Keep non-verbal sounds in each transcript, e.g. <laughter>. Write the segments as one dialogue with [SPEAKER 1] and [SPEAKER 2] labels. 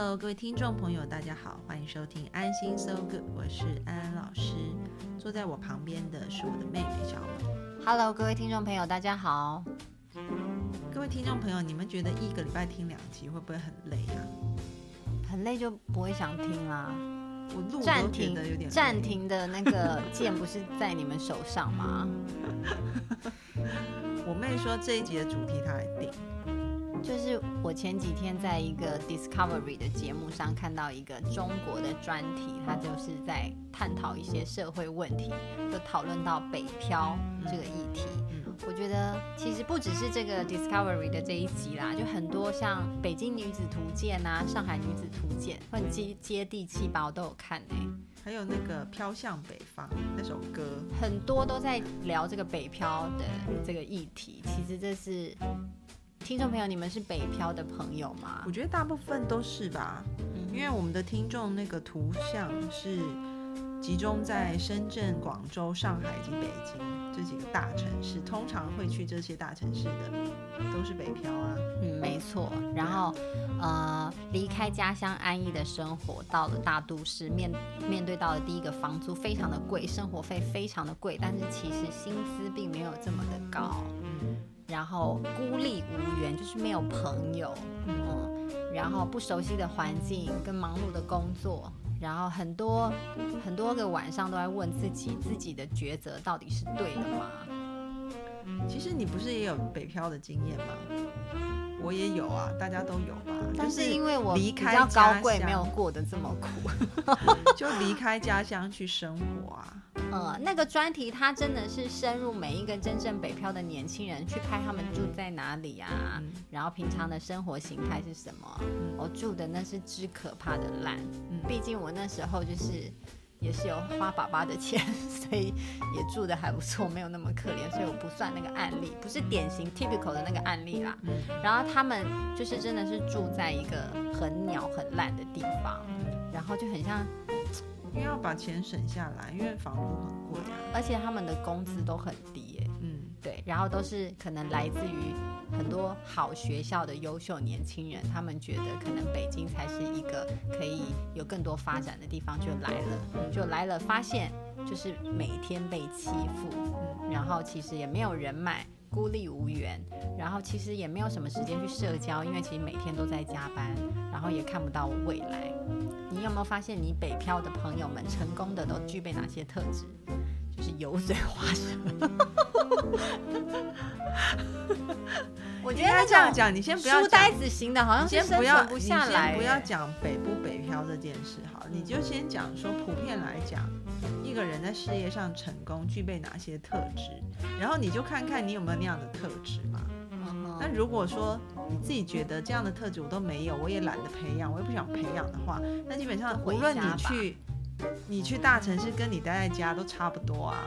[SPEAKER 1] Hello，各位听众朋友，大家好，欢迎收听《安心 So Good》，我是安安老师。坐在我旁边的是我的妹妹小美。
[SPEAKER 2] Hello，各位听众朋友，大家好。
[SPEAKER 1] 各位听众朋友，你们觉得一个礼拜听两集会不会很累啊？
[SPEAKER 2] 很累就不会想听啦。
[SPEAKER 1] 我录
[SPEAKER 2] 暂停的有点暂停的那个键不是在你们手上吗？<laughs>
[SPEAKER 1] 我妹说这一集的主题她来定。
[SPEAKER 2] 就是我前几天在一个 Discovery 的节目上看到一个中国的专题，它就是在探讨一些社会问题，就讨论到北漂这个议题。我觉得其实不只是这个 Discovery 的这一集啦，就很多像《北京女子图鉴》啊，《上海女子图鉴》很接接地气吧，我都有看呢。
[SPEAKER 1] 还有那个《飘向北方》那首歌，
[SPEAKER 2] 很多都在聊这个北漂的这个议题。其实这是。听众朋友，你们是北漂的朋友吗？
[SPEAKER 1] 我觉得大部分都是吧，因为我们的听众那个图像是集中在深圳、广州、上海以及北京这几个大城市，通常会去这些大城市的都是北漂啊。
[SPEAKER 2] 嗯，没错。然后，呃，离开家乡安逸的生活，到了大都市，面面对到的第一个房租非常的贵，生活费非常的贵，但是其实薪资并没有这么的高。然后孤立无援，就是没有朋友，嗯，然后不熟悉的环境跟忙碌的工作，然后很多很多个晚上都在问自己，自己的抉择到底是对的吗？
[SPEAKER 1] 其实你不是也有北漂的经验吗？我也有啊，大家都有吧。
[SPEAKER 2] 但是因为我离开高贵，没有过得这么苦，<laughs>
[SPEAKER 1] 就离开家乡去生活啊。<laughs>
[SPEAKER 2] 呃，那个专题它真的是深入每一个真正北漂的年轻人，去拍他们住在哪里啊，然后平常的生活形态是什么。我住的那是之可怕的烂，毕竟我那时候就是。也是有花爸爸的钱，<laughs> 所以也住的还不错，没有那么可怜，所以我不算那个案例，不是典型 typical 的那个案例啦。然后他们就是真的是住在一个很鸟很烂的地方，然后就很像，
[SPEAKER 1] 因为要把钱省下来，因为房租很贵啊，
[SPEAKER 2] 而且他们的工资都很低对，然后都是可能来自于。很多好学校的优秀年轻人，他们觉得可能北京才是一个可以有更多发展的地方，就来了，就来了，发现就是每天被欺负，然后其实也没有人脉，孤立无援，然后其实也没有什么时间去社交，因为其实每天都在加班，然后也看不到未来。你有没有发现，你北漂的朋友们成功的都具备哪些特质？就是油嘴滑舌。<laughs> 我觉得
[SPEAKER 1] 这样讲，你先不要
[SPEAKER 2] 书呆子型的，好像
[SPEAKER 1] 先不要，
[SPEAKER 2] 你
[SPEAKER 1] 先不要讲北不北漂这件事，好，你就先讲说普遍来讲，一个人在事业上成功具备哪些特质，然后你就看看你有没有那样的特质嘛。那如果说你自己觉得这样的特质我都没有，我也懒得培养，我也不想培养的话，那基本上无论你去你去大城市，跟你待在家都差不多啊。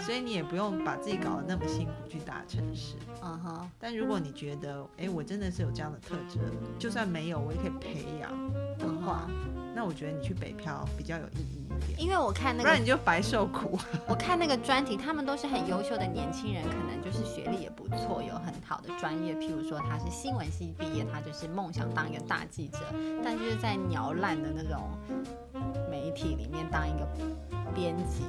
[SPEAKER 1] 所以你也不用把自己搞得那么辛苦去大城市。嗯哼。但如果你觉得，哎，我真的是有这样的特质，就算没有，我也可以培养的话，那我觉得你去北漂比较有意义一点。
[SPEAKER 2] 因为我看那个，不
[SPEAKER 1] 然你就白受苦。<laughs>
[SPEAKER 2] 我看那个专题，他们都是很优秀的年轻人，可能就是学历也不错，有很好的专业。譬如说他是新闻系毕业，他就是梦想当一个大记者，但就是在鸟烂的那种媒体里面当一个编辑。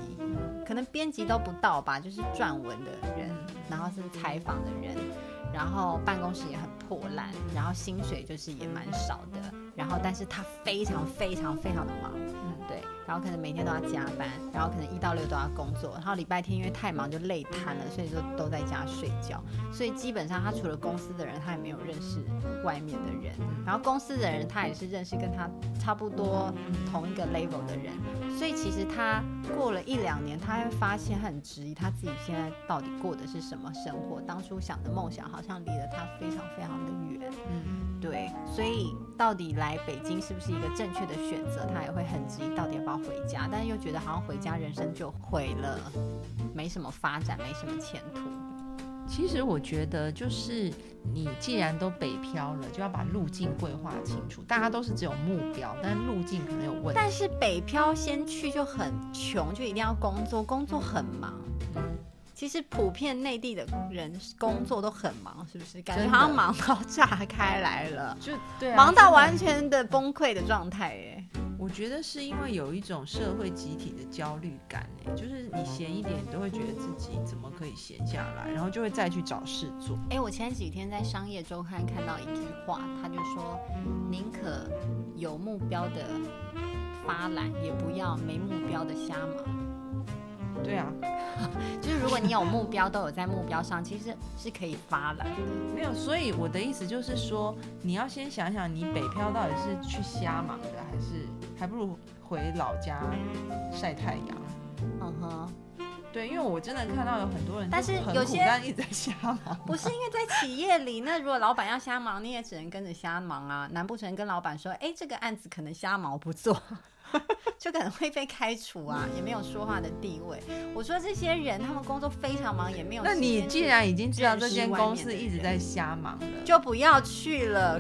[SPEAKER 2] 可能编辑都不到吧，就是撰文的人，然后是采访的人，然后办公室也很破烂，然后薪水就是也蛮少的，然后但是他非常非常非常的忙，嗯，对，然后可能每天都要加班，然后可能一到六都要工作，然后礼拜天因为太忙就累瘫了，所以说都在家睡觉。所以基本上他除了公司的人，他也没有认识外面的人。然后公司的人他也是认识跟他差不多同一个 level 的人。所以其实他过了一两年，他会发现很质疑他自己现在到底过的是什么生活，当初想的梦想好像离了他非常非常的远。嗯，对。所以到底来北京是不是一个正确的选择？他也会很质疑到底要不要。回家，但是又觉得好像回家人生就毁了，没什么发展，没什么前途。
[SPEAKER 1] 其实我觉得，就是你既然都北漂了，就要把路径规划清楚。大家都是只有目标，但是路径可能有问题。
[SPEAKER 2] 但是北漂先去就很穷，就一定要工作，工作很忙。其实普遍内地的人工作都很忙，是不是？感觉好像忙到炸开来了，
[SPEAKER 1] 就对，
[SPEAKER 2] 忙到完全的崩溃的状态，哎。
[SPEAKER 1] 我觉得是因为有一种社会集体的焦虑感，哎，就是你闲一点，你都会觉得自己怎么可以闲下来，然后就会再去找事做。
[SPEAKER 2] 哎，我前几天在商业周刊看到一句话，他就说：“宁可有目标的发懒，也不要没目标的瞎忙。”
[SPEAKER 1] 对啊，<laughs>
[SPEAKER 2] 就是如果你有目标，都有在目标上，其实是可以发懒的。
[SPEAKER 1] 没有，所以我的意思就是说，你要先想想，你北漂到底是去瞎忙的，还是还不如回老家晒太阳。嗯哼，对，因为我真的看到有很多人，
[SPEAKER 2] 但是有些
[SPEAKER 1] 人一直在瞎忙。
[SPEAKER 2] 不是因为在企业里，那如果老板要瞎忙，你也只能跟着瞎忙啊。难不成跟老板说，哎，这个案子可能瞎忙不做？<laughs> 就可能会被开除啊，也没有说话的地位。我说这些人，他们工作非常忙，也没有。
[SPEAKER 1] 那你既然已经知道这间公司一直在瞎忙了，
[SPEAKER 2] 就不要去了。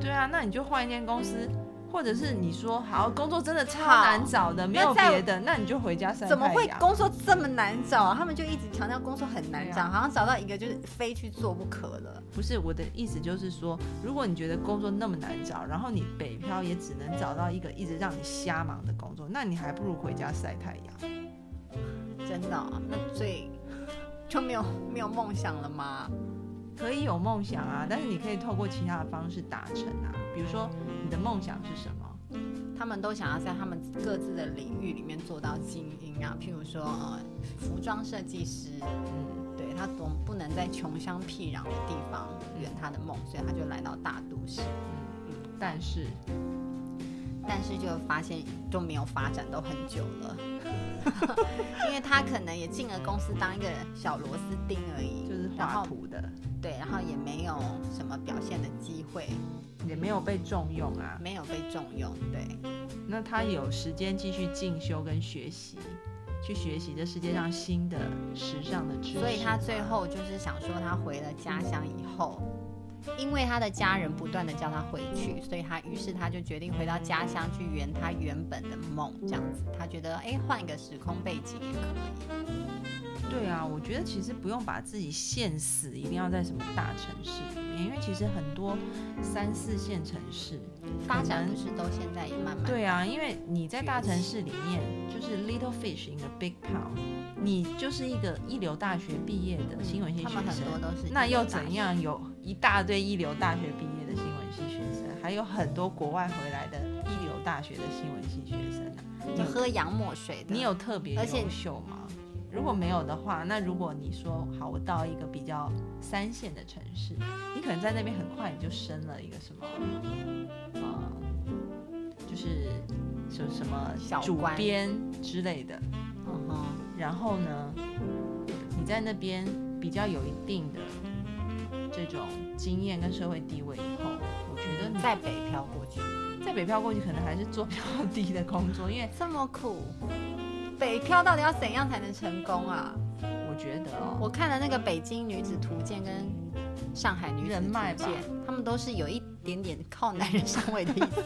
[SPEAKER 1] 对啊，那你就换一间公司。或者是你说好工作真的超难找的，没有别的，那你就回家晒
[SPEAKER 2] 怎么会工作这么难找？他们就一直强调工作很难找，好像找到一个就是非去做不可了。
[SPEAKER 1] 不是我的意思，就是说，如果你觉得工作那么难找，然后你北漂也只能找到一个一直让你瞎忙的工作，那你还不如回家晒太阳。
[SPEAKER 2] 真的？那所以就没有没有梦想了吗？
[SPEAKER 1] 可以有梦想啊，但是你可以透过其他的方式达成啊，比如说。你的梦想是什么？
[SPEAKER 2] 他们都想要在他们各自的领域里面做到精英啊，譬如说呃，服装设计师，嗯，对他总不能在穷乡僻壤的地方圆他的梦，所以他就来到大都市。
[SPEAKER 1] 嗯，但是，
[SPEAKER 2] 但是就发现都没有发展都很久了，<laughs> 因为他可能也进了公司当一个小螺丝钉而已，
[SPEAKER 1] 就是画图的，
[SPEAKER 2] 对，然后也没有什么表现的机会。
[SPEAKER 1] 也没有被重用啊，
[SPEAKER 2] 没有被重用，对。
[SPEAKER 1] 那他有时间继续进修跟学习，去学习这世界上新的时尚的知识。
[SPEAKER 2] 所以他最后就是想说，他回了家乡以后，因为他的家人不断的叫他回去，所以他于是他就决定回到家乡去圆他原本的梦，这样子。他觉得，哎，换一个时空背景也可
[SPEAKER 1] 以。对啊，我觉得其实不用把自己限死，一定要在什么大城市里面，因为其实很多三四线城市
[SPEAKER 2] 发展不是都现在也慢慢
[SPEAKER 1] 对啊，因为你在大城市里面就是 little fish in a big pond，你就是一个一流大学毕业的新闻系学生，那又怎样？有一大堆一流大学毕业的新闻系学生，还有很多国外回来的一流大学的新闻系学生啊，
[SPEAKER 2] 就喝洋墨水的，
[SPEAKER 1] 你有特别优秀吗？如果没有的话，那如果你说好，我到一个比较三线的城市，你可能在那边很快你就升了一个什么，呃，就是什什么主编之类的，嗯哼，然后呢，你在那边比较有一定的这种经验跟社会地位以后，我觉得
[SPEAKER 2] 在北漂过去，
[SPEAKER 1] 在北漂过去可能还是做比较 <laughs> 低的工作，因为
[SPEAKER 2] 这么苦。北漂到底要怎样才能成功啊？
[SPEAKER 1] 我觉得哦，
[SPEAKER 2] 我看了那个《北京女子图鉴》跟《上海女子图鉴》，他们都是有一点点靠男人上位的意思。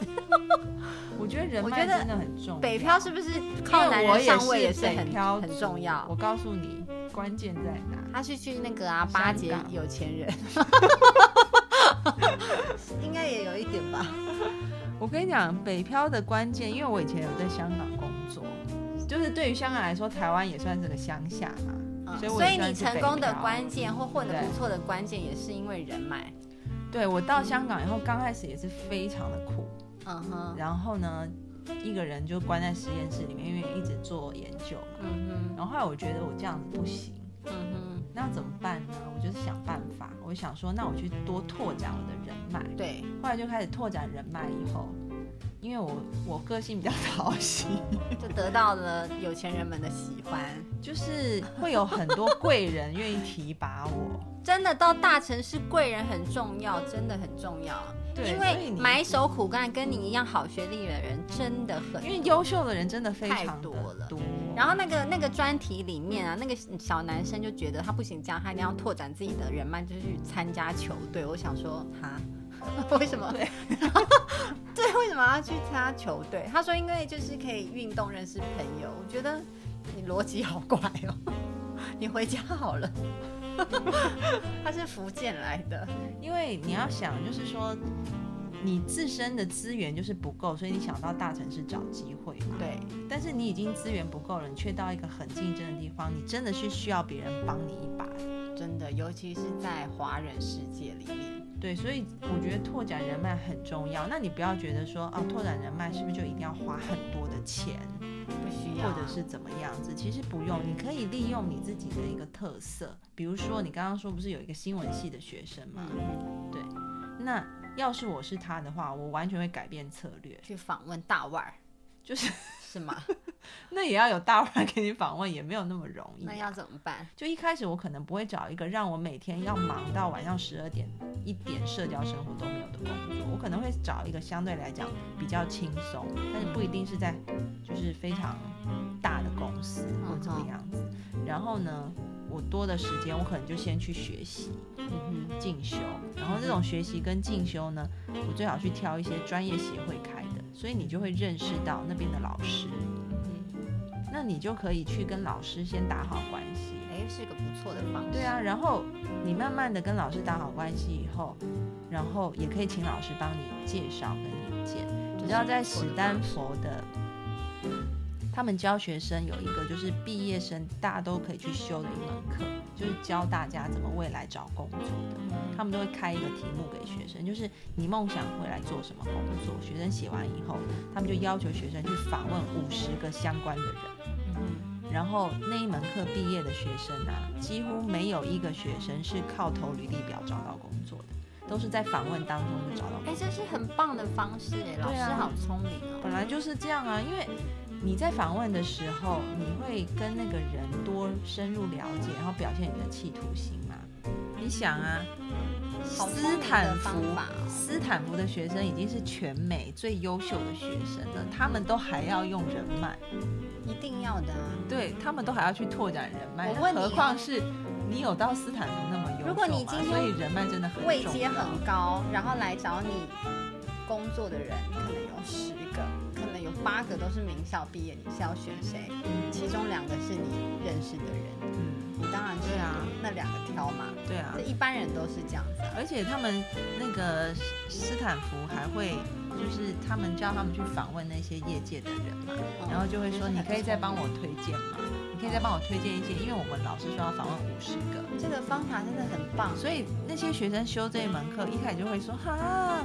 [SPEAKER 2] <laughs>
[SPEAKER 1] 我觉得人脉真的很重。
[SPEAKER 2] 北漂是不是靠男人上位也是很很重要？
[SPEAKER 1] 我告诉你，关键在哪？
[SPEAKER 2] 他是去那个啊巴结有钱人，<laughs> 应该也有一点吧。
[SPEAKER 1] 我跟你讲，北漂的关键，因为我以前有在香港。就是对于香港来说，台湾也算是个乡下嘛，所以
[SPEAKER 2] 所以你成功的关键或混得不错的关键，也是因为人脉。
[SPEAKER 1] 对我到香港以后，刚开始也是非常的苦，嗯哼，然后呢，一个人就关在实验室里面，因为一直做研究嘛。嗯哼。然后后来我觉得我这样子不行。嗯哼。那怎么办呢？我就是想办法。我想说，那我去多拓展我的人脉。
[SPEAKER 2] 对。
[SPEAKER 1] 后来就开始拓展人脉，以后，因为我我个性比较 <laughs> 讨喜，
[SPEAKER 2] 就得到了有钱人们的喜欢，
[SPEAKER 1] 就是会有很多贵人愿意提拔我。
[SPEAKER 2] 真的到大城市，贵人很重要，真的很重要。因为埋首苦干跟你一样好学历的人真的很，
[SPEAKER 1] 因为优秀的人真的非常
[SPEAKER 2] 多
[SPEAKER 1] 了。多。
[SPEAKER 2] 然后那个那个专题里面啊，那个小男生就觉得他不行，这样他一定要拓展自己的人脉，就去参加球队。我想说，哈，<laughs> 为什么？对，<laughs> 对，为什么要去参加球队？他说，因为就是可以运动认识朋友。我觉得你逻辑好怪哦，<laughs> 你回家好了。他是福建来的，
[SPEAKER 1] 因为你要想，就是说你自身的资源就是不够，所以你想到大城市找机会嘛。
[SPEAKER 2] 对。
[SPEAKER 1] 但是你已经资源不够了，你却到一个很竞争的地方，你真的是需要别人帮你一把。
[SPEAKER 2] 真的，尤其是在华人世界里面。
[SPEAKER 1] 对，所以我觉得拓展人脉很重要。那你不要觉得说，啊，拓展人脉是不是就一定要花很多的钱？
[SPEAKER 2] 不需要，
[SPEAKER 1] 或者是怎么样子？其实不用，你可以利用你自己的一个特色，比如说你刚刚说不是有一个新闻系的学生吗？对，那要是我是他的话，我完全会改变策略，
[SPEAKER 2] 去访问大腕儿，
[SPEAKER 1] 就是
[SPEAKER 2] 是吗？<laughs>
[SPEAKER 1] 那也要有大腕给你访问，也没有那么容易。
[SPEAKER 2] 那要怎么办？
[SPEAKER 1] 就一开始我可能不会找一个让我每天要忙到晚上十二点一点社交生活都没有的工作，我可能会找一个相对来讲比较轻松，但是不一定是在就是非常大的公司或怎么样子。然后呢，我多的时间我可能就先去学习，嗯哼，进修。然后这种学习跟进修呢，我最好去挑一些专业协会开的，所以你就会认识到那边的老师。那你就可以去跟老师先打好关系，
[SPEAKER 2] 哎，是个不错的方式。
[SPEAKER 1] 对啊，然后你慢慢的跟老师打好关系以后，然后也可以请老师帮你介绍跟引荐。你知道在史丹佛的，他们教学生有一个就是毕业生大家都可以去修的一门课，就是教大家怎么未来找工作的。他们都会开一个题目给学生，就是你梦想未来做什么工作？学生写完以后，他们就要求学生去访问五十个相关的人。然后那一门课毕业的学生啊，几乎没有一个学生是靠投履历表找到工作的，都是在访问当中就找到。
[SPEAKER 2] 哎，这是很棒的方式哎，老师好聪明哦。
[SPEAKER 1] 本来就是这样啊，因为你在访问的时候，你会跟那个人多深入了解，然后表现你的企图心嘛。你想啊，斯坦福，斯坦福的学生已经是全美最优秀的学生了，他们都还要用人脉。
[SPEAKER 2] 一定要的啊！
[SPEAKER 1] 对他们都还要去拓展人脉，何况是你有到斯坦福那么优
[SPEAKER 2] 如果你今天
[SPEAKER 1] 所以人脉真的很
[SPEAKER 2] 位阶很高，然后来找你工作的人可能有十个，可能有八个都是名校毕业，你是要选谁？其中两个是你认识的人，嗯，你当然是啊，那两个挑嘛。
[SPEAKER 1] 对啊，
[SPEAKER 2] 一般人都是这样子。
[SPEAKER 1] 而且他们那个斯坦福还会。就是他们叫他们去访问那些业界的人嘛，然后就会说，你可以再帮我推荐吗？你可以再帮我推荐一些，因为我们老师说要访问五十个，
[SPEAKER 2] 这个方法真的很棒。
[SPEAKER 1] 所以那些学生修这一门课，一开始就会说，哈，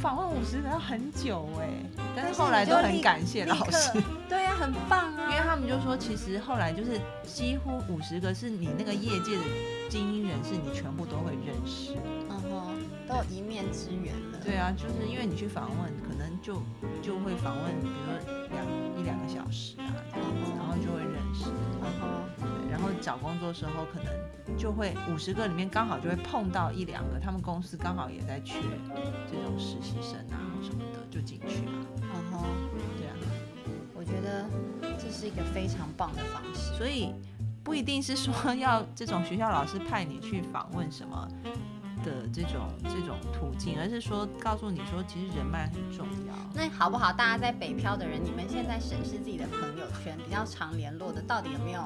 [SPEAKER 1] 访问五十个要很久哎，但是后来都很感谢老师，
[SPEAKER 2] 对呀，很棒啊，<laughs>
[SPEAKER 1] 因为他们就说，其实后来就是几乎五十个是你那个业界的精英人士，你全部都会认识。
[SPEAKER 2] 都有一面之缘了。
[SPEAKER 1] 对啊，就是因为你去访问，可能就就会访问，比如说两一两个小时啊，这样子，然后就会认识。然后，对，然后找工作的时候，可能就会五十个里面刚好就会碰到一两个，他们公司刚好也在缺这种实习生啊什么的，就进去了。嗯哼，对啊，
[SPEAKER 2] 我觉得这是一个非常棒的方式。
[SPEAKER 1] 所以不一定是说要这种学校老师派你去访问什么。的这种这种途径，而是说告诉你说，其实人脉很重要。
[SPEAKER 2] 那好不好？大家在北漂的人，你们现在审视自己的朋友圈，比较常联络的，到底有没有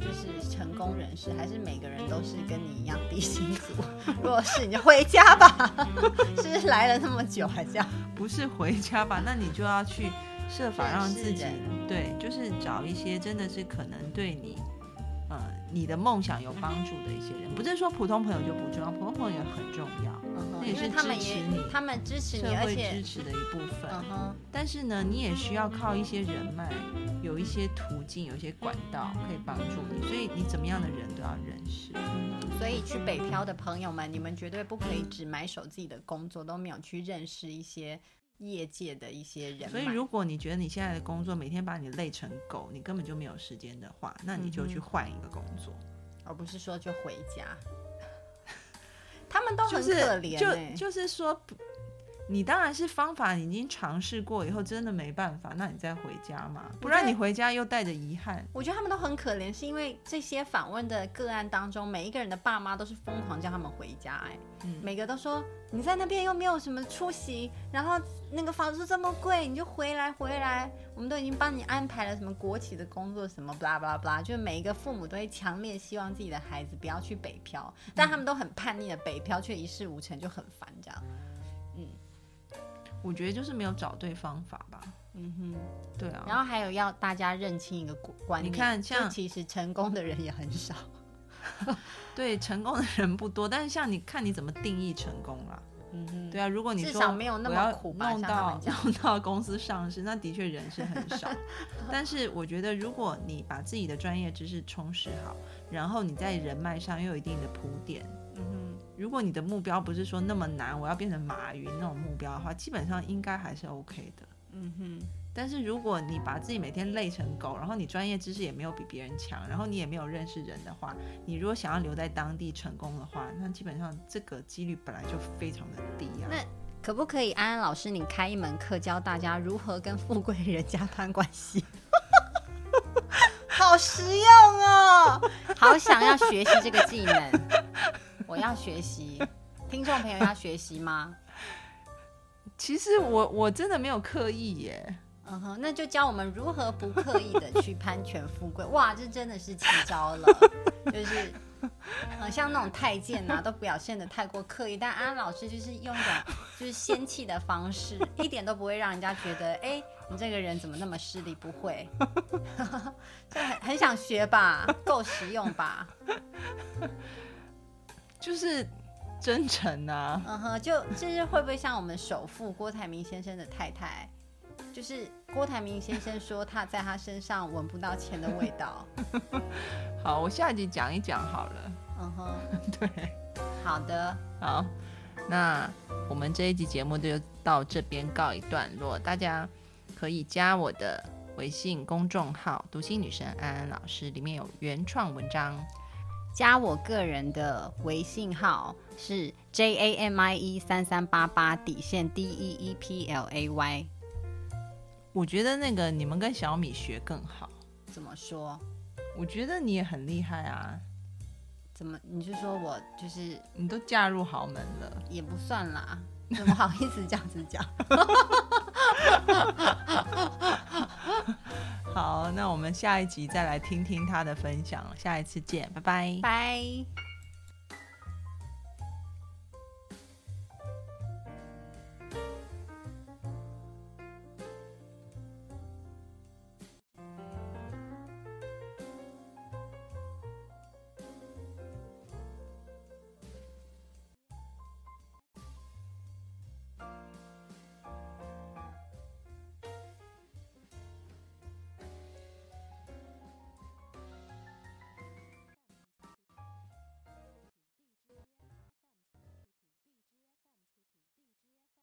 [SPEAKER 2] 就是成功人士，还是每个人都是跟你一样低薪族？<laughs> 如果是，你就回家吧。<laughs> 是来了那么久还这样？
[SPEAKER 1] 不是回家吧？那你就要去设法让自己对，就是找一些真的是可能对你。你的梦想有帮助的一些人，不是说普通朋友就不重要，普通朋友也很重要。那也是支持你，
[SPEAKER 2] 他们支持你，而且
[SPEAKER 1] 支持的一部分。但是呢，你也需要靠一些人脉，有一些途径，有一些管道可以帮助你。所以你怎么样的人都要认识。
[SPEAKER 2] 所以去北漂的朋友们，你们绝对不可以只埋首自己的工作，都没有去认识一些业界的一些人。
[SPEAKER 1] 所以如果你觉得你现在的工作每天把你累成狗，你根本就没有时间的话，那你就去换一个工作，
[SPEAKER 2] 而不是说就回家。<laughs> 他们都很可怜，
[SPEAKER 1] 就就是说。你当然是方法已经尝试过以后真的没办法，那你再回家嘛，不然你回家又带着遗憾。
[SPEAKER 2] 我觉得他们都很可怜，是因为这些访问的个案当中，每一个人的爸妈都是疯狂叫他们回家，哎，每个都说你在那边又没有什么出息，然后那个房租这么贵，你就回来回来，我们都已经帮你安排了什么国企的工作什么，b 拉 a 拉。b 拉，就是每一个父母都会强烈希望自己的孩子不要去北漂，但他们都很叛逆的北漂却一事无成，就很烦这样。
[SPEAKER 1] 我觉得就是没有找对方法吧。嗯哼，对啊。
[SPEAKER 2] 然后还有要大家认清一个观念，
[SPEAKER 1] 你看，像
[SPEAKER 2] 其实成功的人也很少。<laughs>
[SPEAKER 1] 对，成功的人不多，但是像你看你怎么定义成功了。嗯哼，对啊。如果你
[SPEAKER 2] 说没有那么苦，
[SPEAKER 1] 弄到弄到公司上市，那的确人是很少。<laughs> 但是我觉得，如果你把自己的专业知识充实好，然后你在人脉上又有一定的铺垫。嗯哼，如果你的目标不是说那么难，我要变成马云那种目标的话，基本上应该还是 OK 的。嗯哼，但是如果你把自己每天累成狗，然后你专业知识也没有比别人强，然后你也没有认识人的话，你如果想要留在当地成功的话，那基本上这个几率本来就非常的低啊。
[SPEAKER 2] 那可不可以安安老师你开一门课教大家如何跟富贵人家攀关系？<laughs> 好实用哦，好想要学习这个技能。我要学习，<laughs> 听众朋友要学习吗？
[SPEAKER 1] 其实我我真的没有刻意耶。
[SPEAKER 2] 嗯哼，那就教我们如何不刻意的去攀权富贵。<laughs> 哇，这真的是奇招了，就是，呃，像那种太监啊，都表现的太过刻意，但安老师就是用一种就是仙气的方式，<laughs> 一点都不会让人家觉得，哎，你这个人怎么那么势利？不会，就很很想学吧，够实用吧。
[SPEAKER 1] 就是真诚啊，
[SPEAKER 2] 嗯哼，就就是会不会像我们首富郭台铭先生的太太，就是郭台铭先生说他在他身上闻不到钱的味道。<laughs>
[SPEAKER 1] 好，我下一集讲一讲好了。嗯哼，对，
[SPEAKER 2] 好的，
[SPEAKER 1] 好，那我们这一集节目就到这边告一段落，大家可以加我的微信公众号“读心女神安安老师”，里面有原创文章。
[SPEAKER 2] 加我个人的微信号是 J A M I E 三三八八底线 D E E P L A Y。
[SPEAKER 1] 我觉得那个你们跟小米学更好。
[SPEAKER 2] 怎么说？
[SPEAKER 1] 我觉得你也很厉害啊。
[SPEAKER 2] 怎么？你是说我就是
[SPEAKER 1] 你都嫁入豪门了？
[SPEAKER 2] 也不算啦，怎么好意思这样子讲？<laughs>
[SPEAKER 1] 好，那我们下一集再来听听他的分享。下一次见，拜拜。
[SPEAKER 2] 拜。